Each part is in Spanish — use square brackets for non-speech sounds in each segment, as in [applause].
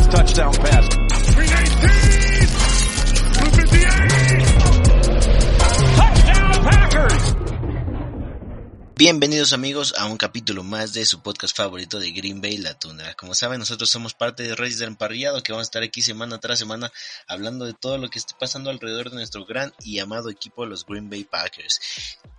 Touchdown pass. Bienvenidos amigos a un capítulo más de su podcast favorito de Green Bay La Tundra. Como saben, nosotros somos parte de Reyes del Emparrillado que vamos a estar aquí semana tras semana hablando de todo lo que esté pasando alrededor de nuestro gran y amado equipo, los Green Bay Packers.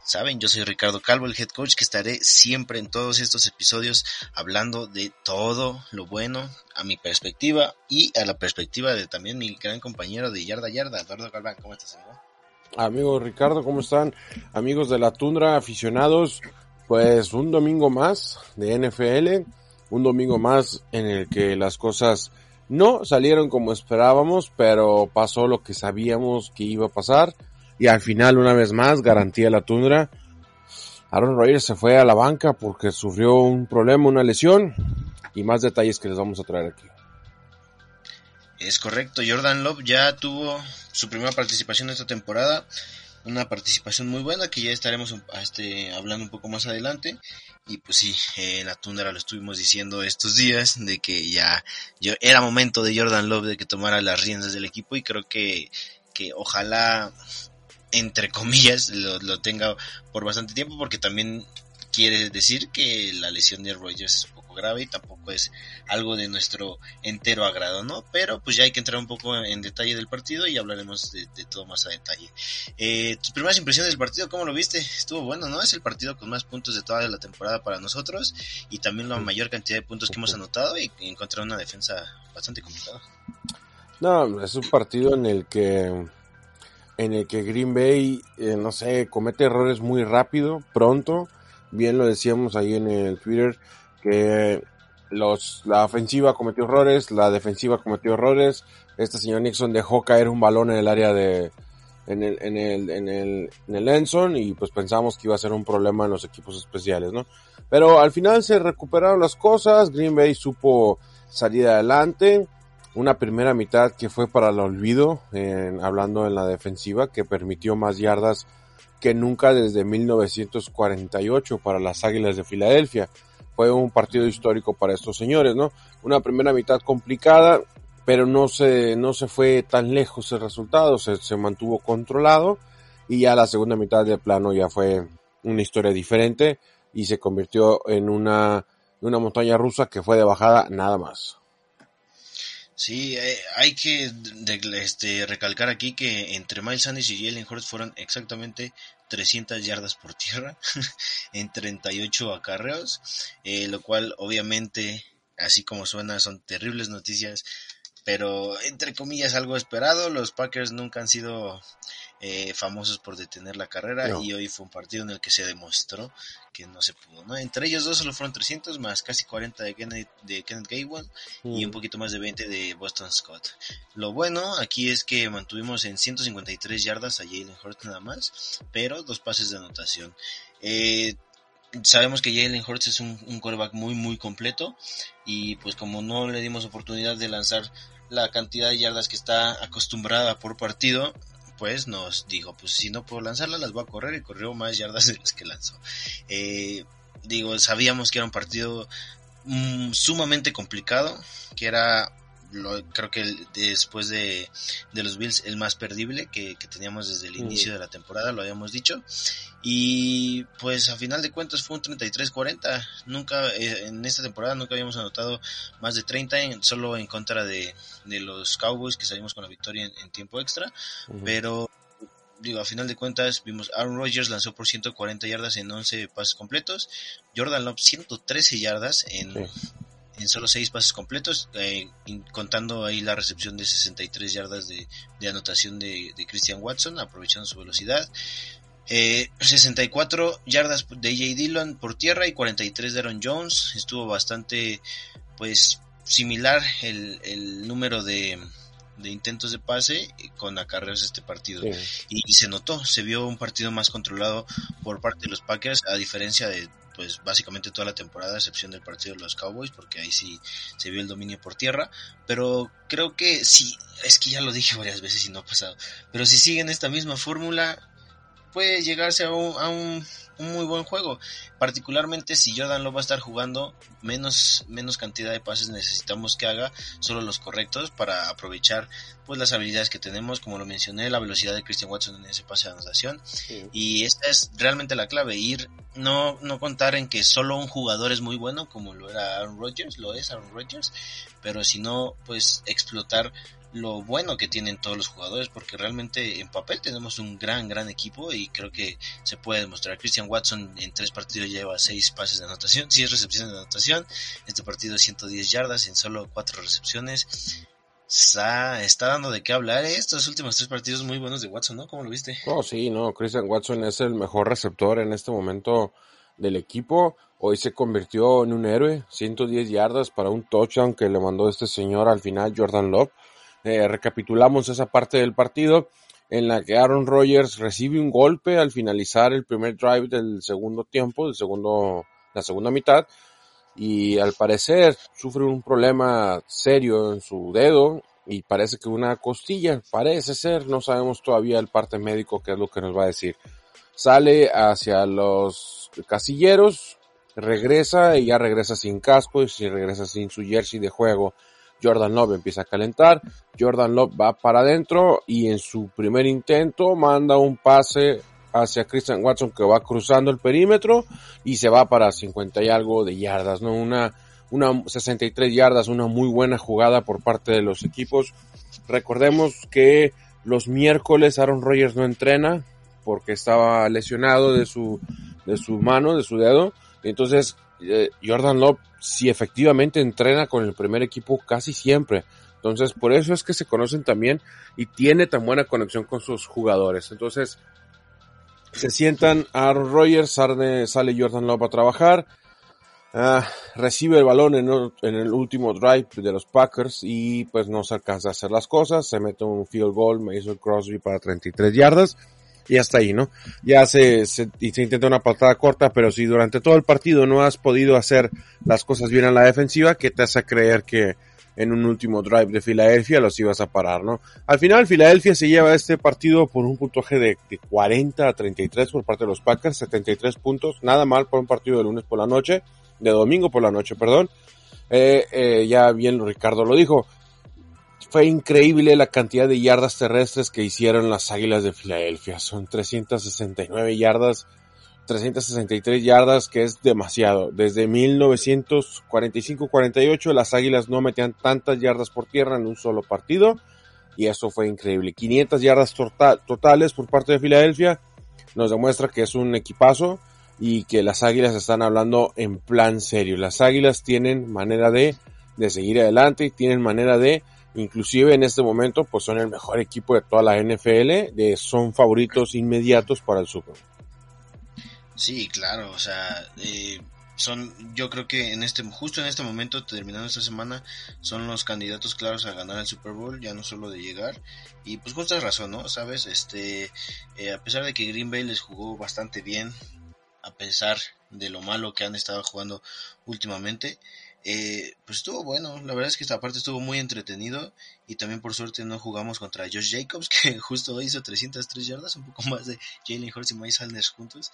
Saben, yo soy Ricardo Calvo, el head coach, que estaré siempre en todos estos episodios hablando de todo lo bueno a mi perspectiva y a la perspectiva de también mi gran compañero de Yarda Yarda, Eduardo Galván. ¿Cómo estás, amigo? Amigo Ricardo, ¿cómo están? Amigos de la Tundra, aficionados, pues un domingo más de NFL, un domingo más en el que las cosas no salieron como esperábamos, pero pasó lo que sabíamos que iba a pasar y al final una vez más garantía la Tundra. Aaron Rodgers se fue a la banca porque sufrió un problema, una lesión y más detalles que les vamos a traer aquí. Es correcto, Jordan Love ya tuvo su primera participación esta temporada, una participación muy buena que ya estaremos este, hablando un poco más adelante. Y pues sí, en la tundra lo estuvimos diciendo estos días de que ya era momento de Jordan Love de que tomara las riendas del equipo y creo que, que ojalá, entre comillas, lo, lo tenga por bastante tiempo porque también quiere decir que la lesión de Rogers poco grave y tampoco es algo de nuestro entero agrado, ¿no? Pero pues ya hay que entrar un poco en detalle del partido y hablaremos de, de todo más a detalle. Eh, tus primeras impresiones del partido, ¿cómo lo viste? Estuvo bueno, ¿no? Es el partido con más puntos de toda la temporada para nosotros y también la mayor cantidad de puntos que hemos anotado y encontrar una defensa bastante complicada. No, es un partido en el que en el que Green Bay, eh, no sé, comete errores muy rápido, pronto, bien lo decíamos ahí en el Twitter, que los, la ofensiva cometió errores, la defensiva cometió errores, este señor Nixon dejó caer un balón en el área de, en el, en el, en el, en el Enson y pues pensamos que iba a ser un problema en los equipos especiales, ¿no? Pero al final se recuperaron las cosas, Green Bay supo salir adelante, una primera mitad que fue para el olvido, en, hablando en la defensiva, que permitió más yardas que nunca desde 1948 para las Águilas de Filadelfia. Fue un partido histórico para estos señores, ¿no? Una primera mitad complicada, pero no se, no se fue tan lejos el resultado, se, se mantuvo controlado y ya la segunda mitad del plano ya fue una historia diferente y se convirtió en una, una montaña rusa que fue de bajada nada más. Sí, eh, hay que este, recalcar aquí que entre Miles Sanders y Jalen Hurts fueron exactamente 300 yardas por tierra [laughs] en 38 acarreos, eh, lo cual obviamente, así como suena, son terribles noticias, pero entre comillas algo esperado. Los Packers nunca han sido eh, famosos por detener la carrera no. y hoy fue un partido en el que se demostró que no se pudo, ¿no? Entre ellos dos solo fueron 300 más casi 40 de Kenneth, de Kenneth Gainwell mm. y un poquito más de 20 de Boston Scott. Lo bueno aquí es que mantuvimos en 153 yardas a Jalen Hurts nada más, pero dos pases de anotación. Eh, sabemos que Jalen Hurts es un, un quarterback muy muy completo y pues como no le dimos oportunidad de lanzar la cantidad de yardas que está acostumbrada por partido, pues nos dijo, pues si no puedo lanzarla, las voy a correr y corrió más yardas [laughs] de las que lanzó. Eh, digo, sabíamos que era un partido mmm, sumamente complicado, que era lo, creo que el, después de, de, los Bills el más perdible que, que teníamos desde el inicio de la temporada, lo habíamos dicho. Y pues a final de cuentas fue un 33-40. Nunca, eh, en esta temporada nunca habíamos anotado más de 30, en, solo en contra de, de, los Cowboys que salimos con la victoria en, en tiempo extra. Uh -huh. Pero digo, a final de cuentas vimos Aaron Rodgers lanzó por 140 yardas en 11 pases completos. Jordan Love 113 yardas en... Sí en solo seis pases completos, eh, contando ahí la recepción de 63 yardas de, de anotación de, de, Christian Watson, aprovechando su velocidad. Eh, 64 yardas de J. Dillon por tierra y 43 de Aaron Jones. Estuvo bastante, pues, similar el, el número de, de intentos de pase con acarreos este partido sí. y, y, se notó, se vio un partido más controlado por parte de los Packers a diferencia de pues básicamente toda la temporada, a excepción del partido de los Cowboys, porque ahí sí se vio el dominio por tierra, pero creo que sí, es que ya lo dije varias veces y no ha pasado, pero si siguen esta misma fórmula, puede llegarse a un, muy buen juego. Particularmente si Jordan Love va a estar jugando menos, menos cantidad de pases necesitamos que haga solo los correctos para aprovechar pues las habilidades que tenemos, como lo mencioné, la velocidad de Christian Watson en ese pase de anotación. Y esta es realmente la clave, ir, no, no contar en que solo un jugador es muy bueno, como lo era Aaron Rodgers, lo es Aaron Rodgers, pero si no, pues explotar lo bueno que tienen todos los jugadores, porque realmente en papel tenemos un gran, gran equipo y creo que se puede demostrar. Christian Watson en tres partidos lleva seis pases de anotación, es recepciones de anotación, este partido 110 yardas en solo cuatro recepciones. Está, está dando de qué hablar ¿eh? estos últimos tres partidos muy buenos de Watson, ¿no? ¿Cómo lo viste? Oh, sí, no, Christian Watson es el mejor receptor en este momento del equipo. Hoy se convirtió en un héroe, 110 yardas para un touchdown que le mandó este señor al final, Jordan Love. Eh, recapitulamos esa parte del partido en la que Aaron Rodgers recibe un golpe al finalizar el primer drive del segundo tiempo, del segundo, la segunda mitad, y al parecer sufre un problema serio en su dedo y parece que una costilla, parece ser, no sabemos todavía el parte médico qué es lo que nos va a decir. Sale hacia los casilleros, regresa y ya regresa sin casco y regresa sin su jersey de juego Jordan Love empieza a calentar, Jordan Love va para adentro y en su primer intento manda un pase hacia Christian Watson que va cruzando el perímetro y se va para 50 y algo de yardas, ¿no? Una, una 63 yardas, una muy buena jugada por parte de los equipos. Recordemos que los miércoles Aaron Rodgers no entrena porque estaba lesionado de su, de su mano, de su dedo. Entonces, Jordan Love si efectivamente entrena con el primer equipo casi siempre. Entonces, por eso es que se conocen también y tiene tan buena conexión con sus jugadores. Entonces, se sientan Aaron Rodgers, sale, Jordan Love a trabajar, ah, recibe el balón en, en, el último drive de los Packers y pues no se alcanza a hacer las cosas, se mete un field goal, hizo Crosby para 33 yardas y hasta ahí, ¿no? Ya se, se, intenta una patada corta, pero si durante todo el partido no has podido hacer las cosas bien en la defensiva, ¿qué te hace creer que en un último drive de Filadelfia los ibas a parar, ¿no? Al final, Filadelfia se lleva este partido por un puntaje de, de 40 a 33 por parte de los Packers, 73 puntos, nada mal por un partido de lunes por la noche, de domingo por la noche, perdón. Eh, eh, ya bien Ricardo lo dijo, fue increíble la cantidad de yardas terrestres que hicieron las Águilas de Filadelfia. Son 369 yardas, 363 yardas, que es demasiado. Desde 1945-48 las Águilas no metían tantas yardas por tierra en un solo partido. Y eso fue increíble. 500 yardas totales por parte de Filadelfia. Nos demuestra que es un equipazo y que las Águilas están hablando en plan serio. Las Águilas tienen manera de, de seguir adelante y tienen manera de inclusive en este momento pues son el mejor equipo de toda la NFL, de, son favoritos inmediatos para el Super Sí, claro, o sea, eh, son, yo creo que en este, justo en este momento, terminando esta semana, son los candidatos claros a ganar el Super Bowl, ya no solo de llegar, y pues justa razón, ¿no? Sabes, este, eh, a pesar de que Green Bay les jugó bastante bien, a pesar de lo malo que han estado jugando últimamente, eh, pues estuvo bueno, la verdad es que esta parte estuvo muy entretenido y también por suerte no jugamos contra Josh Jacobs [laughs] que justo hizo 303 yardas, un poco más de Jalen Hurts y Miles Sanders juntos,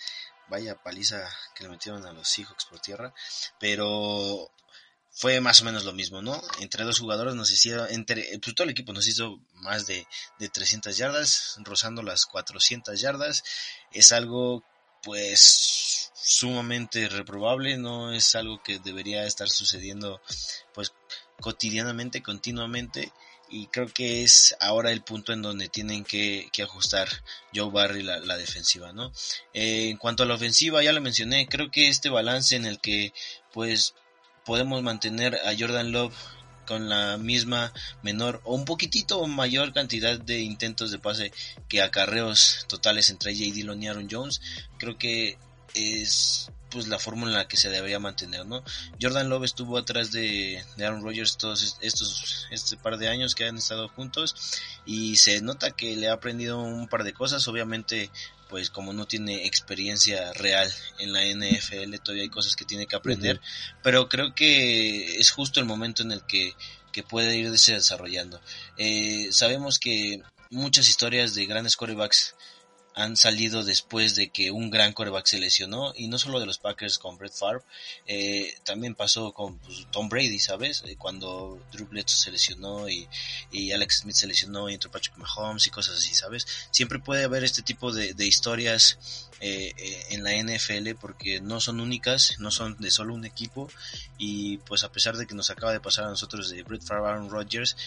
vaya paliza que le metieron a los Seahawks por tierra, pero fue más o menos lo mismo, ¿no? Entre dos jugadores nos hicieron, entre, pues todo el equipo nos hizo más de, de 300 yardas, rozando las 400 yardas, es algo pues sumamente reprobable, no es algo que debería estar sucediendo pues cotidianamente, continuamente y creo que es ahora el punto en donde tienen que, ajustar Joe Barry la, defensiva, ¿no? Eh, en cuanto a la ofensiva, ya lo mencioné, creo que este balance en el que pues podemos mantener a Jordan Love con la misma menor o un poquitito mayor cantidad de intentos de pase que acarreos totales entre J. Dillon y Aaron Jones, creo que es pues la fórmula en la que se debería mantener, ¿no? Jordan Love estuvo atrás de, de, Aaron Rodgers todos estos este par de años que han estado juntos y se nota que le ha aprendido un par de cosas, obviamente pues como no tiene experiencia real en la NFL, todavía hay cosas que tiene que aprender, pero creo que es justo el momento en el que, que puede irse desarrollando. Eh, sabemos que muchas historias de grandes quarterbacks han salido después de que un gran coreback se lesionó y no solo de los Packers con Brett Favre, eh, también pasó con pues, Tom Brady, ¿sabes? Eh, cuando Drew Bledsoe se lesionó y, y, Alex Smith se lesionó y entró Patrick Mahomes y cosas así, ¿sabes? Siempre puede haber este tipo de, de historias eh, eh en la NFL porque no son únicas, no son de solo un equipo y pues a pesar de que nos acaba de pasar a nosotros de Brett Favre, Aaron Rodgers,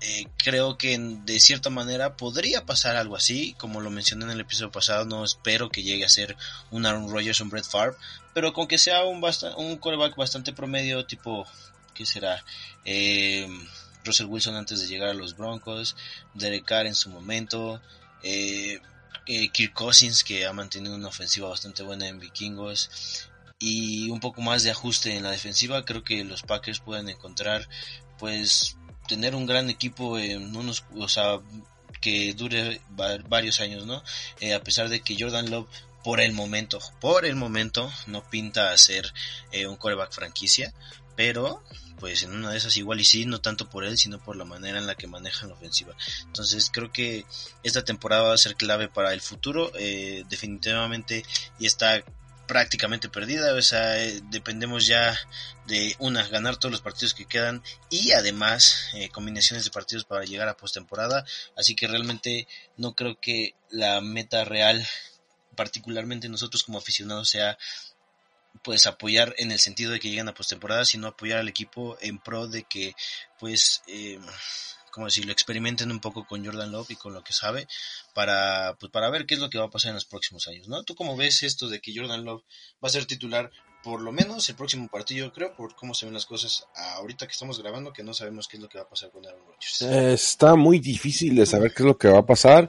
eh, creo que de cierta manera podría pasar algo así, como lo mencioné en el episodio pasado, no espero que llegue a ser un Aaron Rodgers o un Brett Favre, pero con que sea un, un coreback bastante promedio, tipo, ¿qué será? Eh, Russell Wilson antes de llegar a los Broncos, Derek Carr en su momento, eh, eh, Kirk Cousins que ha mantenido una ofensiva bastante buena en Vikingos y un poco más de ajuste en la defensiva, creo que los Packers pueden encontrar pues tener un gran equipo en unos, o sea, que dure varios años, ¿no? Eh, a pesar de que Jordan Love por el momento, por el momento, no pinta a ser eh, un coreback franquicia, pero pues en una de esas igual y sí, no tanto por él, sino por la manera en la que manejan la ofensiva. Entonces creo que esta temporada va a ser clave para el futuro, eh, definitivamente y está prácticamente perdida, o sea, eh, dependemos ya de una, ganar todos los partidos que quedan y además eh, combinaciones de partidos para llegar a postemporada, así que realmente no creo que la meta real, particularmente nosotros como aficionados, sea pues apoyar en el sentido de que lleguen a postemporada, sino apoyar al equipo en pro de que pues eh, como lo experimenten un poco con Jordan Love y con lo que sabe para, pues, para ver qué es lo que va a pasar en los próximos años, ¿no? ¿Tú cómo ves esto de que Jordan Love va a ser titular por lo menos el próximo partido, creo, por cómo se ven las cosas ahorita que estamos grabando, que no sabemos qué es lo que va a pasar con Aaron Rodgers? está muy difícil de saber qué es lo que va a pasar,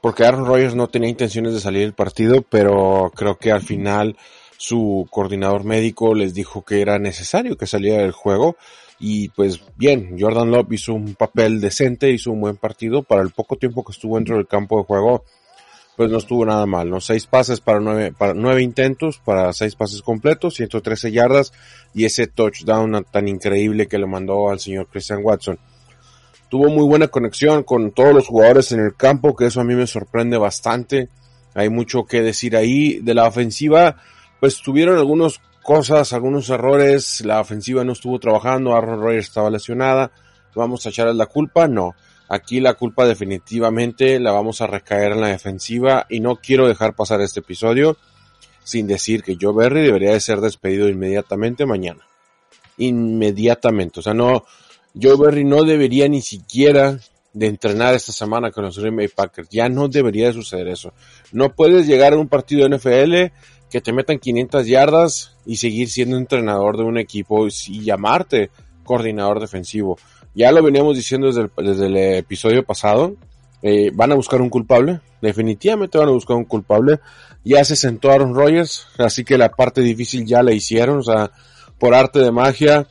porque Aaron Rodgers no tenía intenciones de salir del partido, pero creo que al final su coordinador médico les dijo que era necesario que saliera del juego y pues bien, Jordan Love hizo un papel decente, hizo un buen partido. Para el poco tiempo que estuvo dentro del campo de juego, pues no estuvo nada mal, ¿no? Seis pases para nueve, para nueve intentos, para seis pases completos, 113 yardas y ese touchdown tan increíble que le mandó al señor Christian Watson. Tuvo muy buena conexión con todos los jugadores en el campo, que eso a mí me sorprende bastante. Hay mucho que decir ahí. De la ofensiva, pues tuvieron algunos cosas, algunos errores, la ofensiva no estuvo trabajando, Aaron Rodgers estaba lesionada, vamos a echarle la culpa, no. Aquí la culpa definitivamente la vamos a recaer en la defensiva y no quiero dejar pasar este episodio sin decir que Joe Berry debería de ser despedido inmediatamente mañana. Inmediatamente. O sea, no, Joe Berry no debería ni siquiera de entrenar esta semana con los Green Bay Packers. Ya no debería de suceder eso. No puedes llegar a un partido de NFL que te metan 500 yardas y seguir siendo entrenador de un equipo y llamarte coordinador defensivo. Ya lo veníamos diciendo desde el, desde el episodio pasado. Eh, van a buscar un culpable. Definitivamente van a buscar un culpable. Ya se sentó Aaron así que la parte difícil ya la hicieron. O sea, por arte de magia,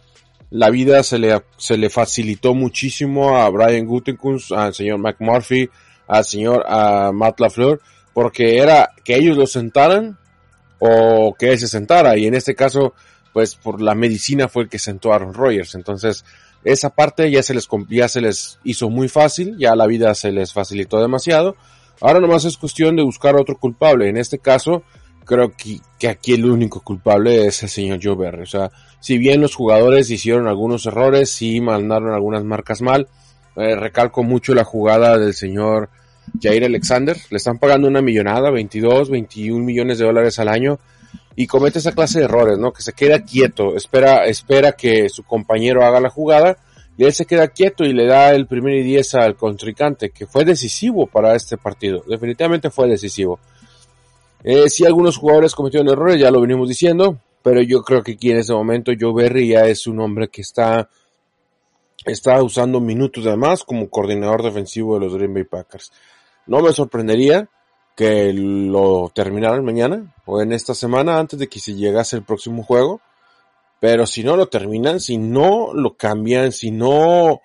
la vida se le, se le facilitó muchísimo a Brian Gutekunst, al señor McMurphy, al señor a Matt LaFleur, porque era que ellos lo sentaran o que él se sentara. Y en este caso, pues por la medicina fue el que sentó a Aaron Rodgers. Entonces, esa parte ya se les, ya se les hizo muy fácil, ya la vida se les facilitó demasiado. Ahora nomás es cuestión de buscar otro culpable. En este caso, creo que, que aquí el único culpable es el señor Joe. O sea, si bien los jugadores hicieron algunos errores, sí mandaron algunas marcas mal, eh, recalco mucho la jugada del señor Jair Alexander, le están pagando una millonada, 22, 21 millones de dólares al año, y comete esa clase de errores, ¿no? Que se queda quieto, espera, espera que su compañero haga la jugada, y él se queda quieto y le da el primer y diez al contrincante, que fue decisivo para este partido, definitivamente fue decisivo. Eh, sí, algunos jugadores cometieron errores, ya lo venimos diciendo, pero yo creo que aquí en ese momento Joe Berry ya es un hombre que está, está usando minutos además como coordinador defensivo de los Green Bay Packers. No me sorprendería que lo terminaran mañana o en esta semana antes de que se llegase el próximo juego. Pero si no lo terminan, si no lo cambian, si no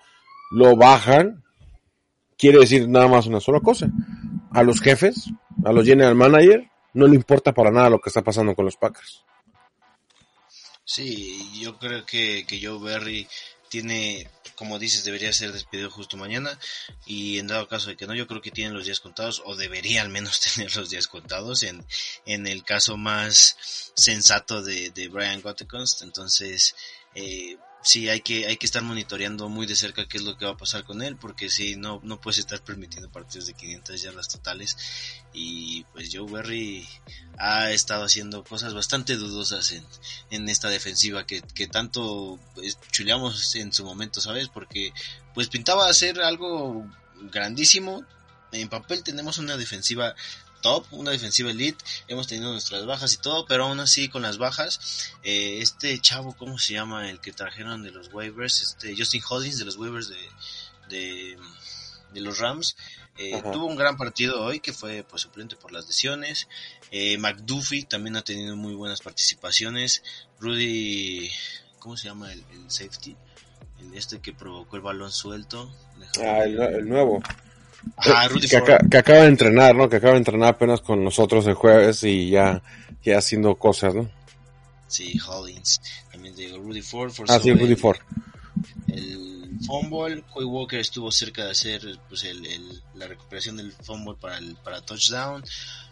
lo bajan, quiere decir nada más una sola cosa. A los jefes, a los general manager, no le importa para nada lo que está pasando con los Packers. Sí, yo creo que, que Joe Berry tiene como dices, debería ser despedido justo mañana. Y en dado caso de que no, yo creo que tienen los días contados, o debería al menos [laughs] tener los días contados, en, en el caso más sensato de, de Brian Gottekunst. Entonces, eh, sí hay que hay que estar monitoreando muy de cerca qué es lo que va a pasar con él porque si no no puedes estar permitiendo partidos de 500 yardas totales y pues Joe Berry ha estado haciendo cosas bastante dudosas en, en esta defensiva que, que tanto pues, chuleamos en su momento sabes porque pues pintaba hacer algo grandísimo. En papel tenemos una defensiva top, una defensiva elite, hemos tenido nuestras bajas y todo, pero aún así con las bajas, eh, este chavo, ¿cómo se llama? El que trajeron de los waivers, este Justin Hollins de los waivers de, de, de los Rams, eh, tuvo un gran partido hoy que fue pues suplente por las lesiones. Eh, McDuffie también ha tenido muy buenas participaciones. Rudy, ¿cómo se llama el, el safety? El este que provocó el balón suelto. Ah, el, el nuevo. Ah, Rudy que, acá, que, acaba de entrenar, ¿no? Que acaba de entrenar apenas con nosotros el jueves y ya, ya haciendo cosas, ¿no? Sí, Hollins. También digo Rudy Ford. Ah, sí, Rudy Ford. El fumble, Quay Walker estuvo cerca de hacer pues el, el, la recuperación del fumble para el para touchdown.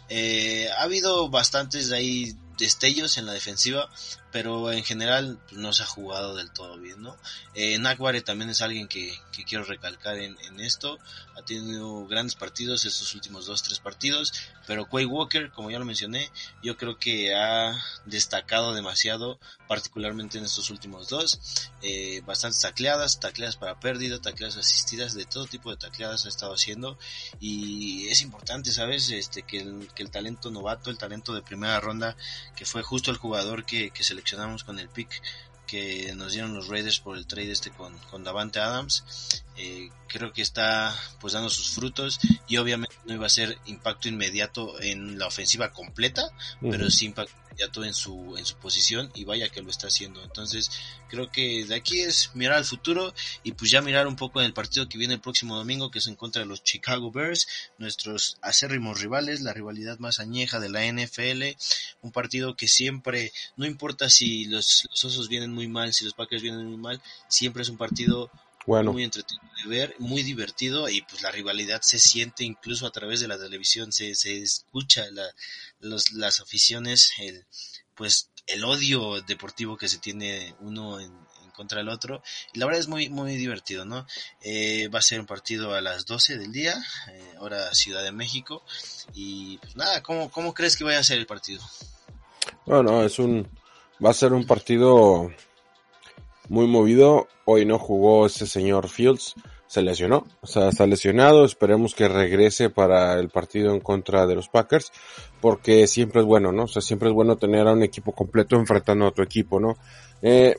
Eh, ha habido bastantes de ahí destellos en la defensiva, pero en general pues, no se ha jugado del todo bien, ¿no? Eh, Nakbare también es alguien que, quiero recalcar en, en, esto, ha tenido grandes partidos estos últimos dos, tres partidos, pero Quay Walker, como ya lo mencioné, yo creo que ha destacado demasiado, particularmente en estos últimos dos, eh, bastantes tacleadas, tacleadas para pérdida, tacleadas asistidas, de todo tipo de tacleadas ha estado haciendo, y es importante, ¿sabes? Este, que el, que el talento novato, el talento de primera ronda, que fue justo el jugador que, que seleccionamos con el pick que nos dieron los Raiders por el trade este con, con Davante Adams. Eh, creo que está pues dando sus frutos y obviamente no iba a ser impacto inmediato en la ofensiva completa, uh -huh. pero sí impacto inmediato en su, en su posición y vaya que lo está haciendo. Entonces creo que de aquí es mirar al futuro y pues ya mirar un poco en el partido que viene el próximo domingo que es en contra de los Chicago Bears, nuestros acérrimos rivales, la rivalidad más añeja de la NFL, un partido que siempre, no importa si los osos vienen muy mal, si los Packers vienen muy mal, siempre es un partido bueno. muy entretenido de ver, muy divertido y pues la rivalidad se siente incluso a través de la televisión, se, se escucha la, los, las aficiones, el, pues el odio deportivo que se tiene uno en, en contra del otro y la verdad es muy muy divertido no eh, va a ser un partido a las 12 del día eh, hora Ciudad de México y pues nada ¿cómo, cómo crees que vaya a ser el partido? bueno es un va a ser un partido muy movido. Hoy no jugó ese señor Fields, se lesionó, o sea, está lesionado. Esperemos que regrese para el partido en contra de los Packers, porque siempre es bueno, ¿no? O sea, siempre es bueno tener a un equipo completo enfrentando a otro equipo, ¿no? Eh,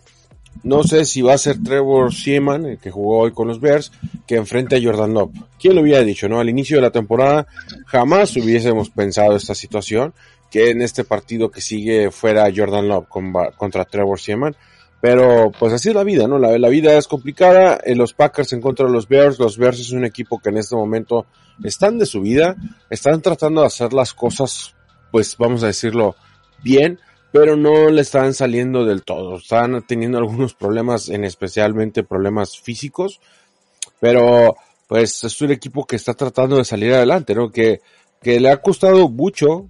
no sé si va a ser Trevor Seaman, el que jugó hoy con los Bears, que enfrente a Jordan Love. ¿Quién lo hubiera dicho, no? Al inicio de la temporada jamás hubiésemos pensado esta situación, que en este partido que sigue fuera Jordan Love con, contra Trevor Seaman. Pero pues así es la vida, ¿no? La, la vida es complicada. En los Packers en contra de los Bears. Los Bears es un equipo que en este momento están de su vida. Están tratando de hacer las cosas, pues vamos a decirlo, bien. Pero no le están saliendo del todo. Están teniendo algunos problemas, en especialmente problemas físicos. Pero pues es un equipo que está tratando de salir adelante, ¿no? Que, que le ha costado mucho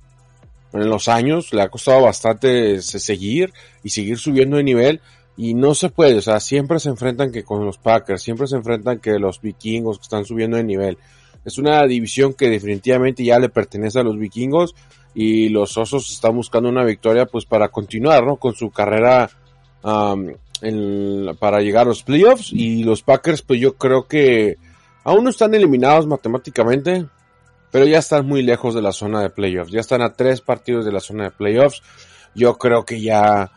en los años, le ha costado bastante seguir y seguir subiendo de nivel y no se puede, o sea, siempre se enfrentan que con los Packers, siempre se enfrentan que los vikingos que están subiendo de nivel. Es una división que definitivamente ya le pertenece a los vikingos y los osos están buscando una victoria pues para continuar, ¿no? Con su carrera para llegar a los playoffs y los Packers pues yo creo que aún no están eliminados matemáticamente, pero ya están muy lejos de la zona de playoffs, ya están a tres partidos de la zona de playoffs. Yo creo que ya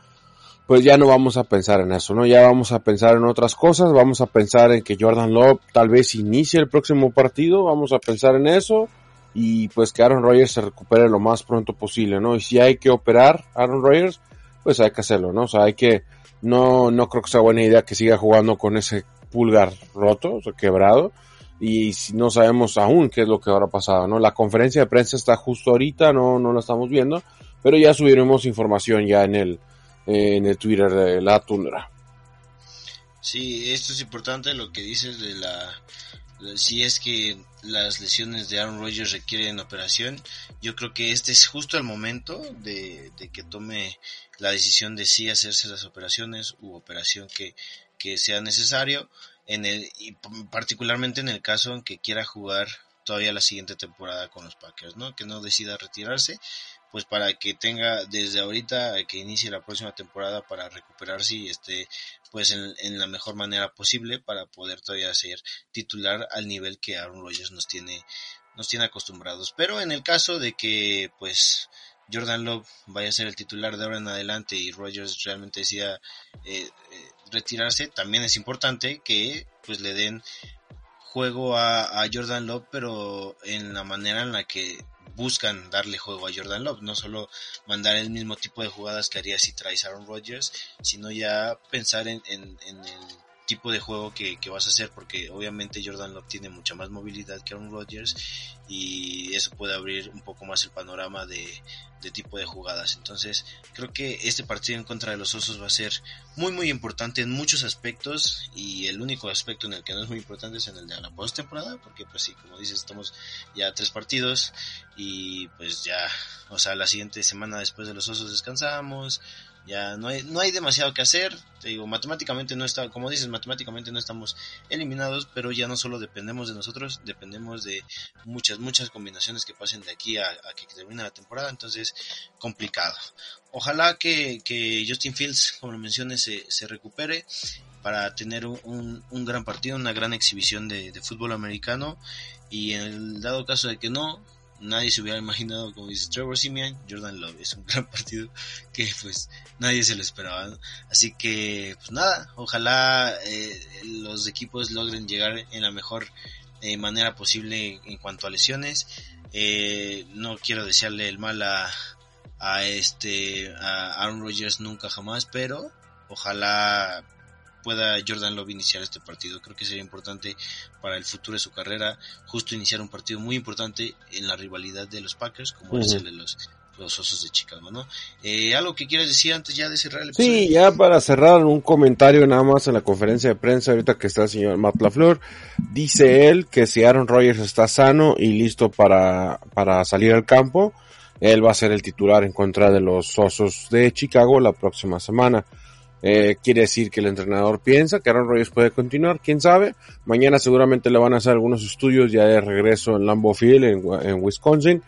pues ya no vamos a pensar en eso, ¿no? Ya vamos a pensar en otras cosas, vamos a pensar en que Jordan Love tal vez inicie el próximo partido, vamos a pensar en eso y pues que Aaron Rodgers se recupere lo más pronto posible, ¿no? Y si hay que operar Aaron Rodgers, pues hay que hacerlo, ¿no? O sea, hay que, no, no creo que sea buena idea que siga jugando con ese pulgar roto, o sea, quebrado, y no sabemos aún qué es lo que habrá pasado, ¿no? La conferencia de prensa está justo ahorita, no, no la estamos viendo, pero ya subiremos información ya en el, en el Twitter de la Tundra. Sí, esto es importante lo que dices de la si es que las lesiones de Aaron Rodgers requieren operación, yo creo que este es justo el momento de, que tome la decisión de si hacerse las operaciones u operación que, que sea necesario, en el, y particularmente en el caso en que quiera jugar todavía la siguiente temporada con los Packers, ¿no? Que no decida retirarse, pues para que tenga desde ahorita que inicie la próxima temporada para recuperarse y esté pues en, la mejor manera posible para poder todavía ser titular al nivel que Aaron Rodgers nos tiene nos tiene acostumbrados. Pero en el caso de que pues Jordan Love vaya a ser el titular de ahora en adelante y Rodgers realmente decida eh, eh, retirarse, también es importante que pues le den juego a, a, Jordan Love, pero en la manera en la que buscan darle juego a Jordan Love, no solo mandar el mismo tipo de jugadas que haría si traes Aaron Rodgers, sino ya pensar en, en, en el tipo de juego que, que, vas a hacer, porque obviamente Jordan Love tiene mucha más movilidad que Aaron Rodgers y eso puede abrir un poco más el panorama de, de tipo de jugadas. Entonces, creo que este partido en contra de los Osos va a ser muy muy importante en muchos aspectos y el único aspecto en el que no es muy importante es en el de la postemporada, porque pues sí, como dices, estamos ya a tres partidos y pues ya, o sea, la siguiente semana después de los Osos descansamos, ya no hay, no hay demasiado que hacer, te digo, matemáticamente no está, como dices, matemáticamente no estamos eliminados, pero ya no solo dependemos de nosotros, dependemos de muchas, muchas combinaciones que pasen de aquí a, que termine la temporada, entonces complicado. Ojalá que, que Justin Fields, como lo mencioné, se, se recupere para tener un, un, gran partido, una gran exhibición de, de fútbol americano y en el dado caso de que no, nadie se hubiera imaginado, como dice Trevor Simeon, Jordan Love. Es un [laughs] gran partido que pues nadie se lo esperaba. Así que pues nada, ojalá eh, los equipos logren llegar en la mejor eh, manera posible en cuanto a lesiones. Eh, no quiero desearle el mal a, a este a Aaron Rodgers nunca jamás, pero ojalá pueda Jordan Love iniciar este partido. Creo que sería importante para el futuro de su carrera, justo iniciar un partido muy importante en la rivalidad de los Packers, como es el de los, los Osos de Chicago, ¿no? Eh, ¿Algo que quieras decir antes ya de cerrar el episodio? Sí, ya para cerrar un comentario nada más en la conferencia de prensa, ahorita que está el señor Matt LaFleur, dice él que si Aaron Rodgers está sano y listo para, para salir al campo, él va a ser el titular en contra de los Osos de Chicago la próxima semana. Eh, quiere decir que el entrenador piensa que Aaron Rodgers puede continuar, quién sabe. Mañana seguramente le van a hacer algunos estudios ya de regreso en Lambeau Field, en, Wisconsin,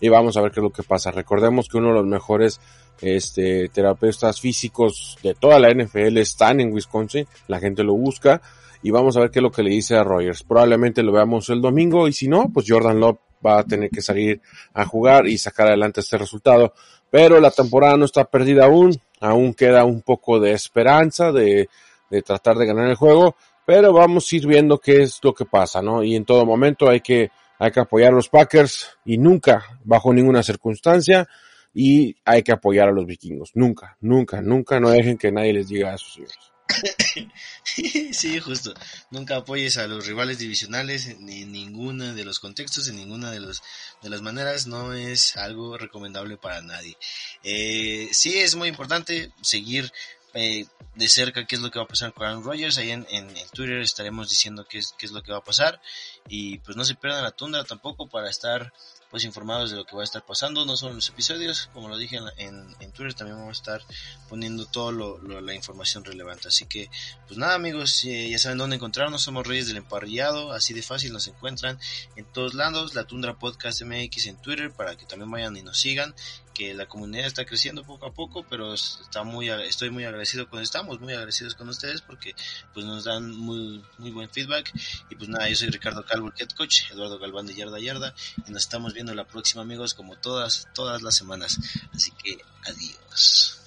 y vamos a ver qué es lo que pasa. Recordemos que uno de los mejores este, terapeutas físicos de toda la NFL están en Wisconsin, la gente lo busca, y vamos a ver qué es lo que le dice a Rodgers. Probablemente lo veamos el domingo, y si no, pues Jordan Love va a tener que salir a jugar y sacar adelante este resultado. Pero la temporada no está perdida aún aún queda un poco de esperanza de, de tratar de ganar el juego, pero vamos a ir viendo qué es lo que pasa, ¿no? Y en todo momento hay que, hay que apoyar a los Packers y nunca, bajo ninguna circunstancia, y hay que apoyar a los vikingos. Nunca, nunca, nunca, no dejen que nadie les diga a sus hijos. [laughs] sí, justo. Nunca apoyes a los rivales divisionales en ninguno de los contextos, en ninguna de, los, de las maneras. No es algo recomendable para nadie. Eh, sí, es muy importante seguir eh, de cerca qué es lo que va a pasar con Aaron Rodgers. Ahí en, en, Twitter estaremos diciendo qué es, qué es lo que va a pasar. Y pues no se pierdan la tundra tampoco para estar pues informados de lo que va a estar pasando, no solo en los episodios, como lo dije en, en, Twitter, también vamos a estar poniendo toda la información relevante. Así que, pues nada amigos, ya saben dónde encontrarnos, somos Reyes del Emparrillado, así de fácil nos encuentran en todos lados, la Tundra Podcast MX en Twitter, para que también vayan y nos sigan que la comunidad está creciendo poco a poco, pero está muy, estoy muy agradecido con, estamos muy agradecidos con ustedes porque pues nos dan muy, muy buen feedback. Y pues nada, yo soy Ricardo Calvo, el head coach, Eduardo Galván de Yarda Yarda, y nos estamos viendo la próxima amigos como todas, todas las semanas. Así que adiós.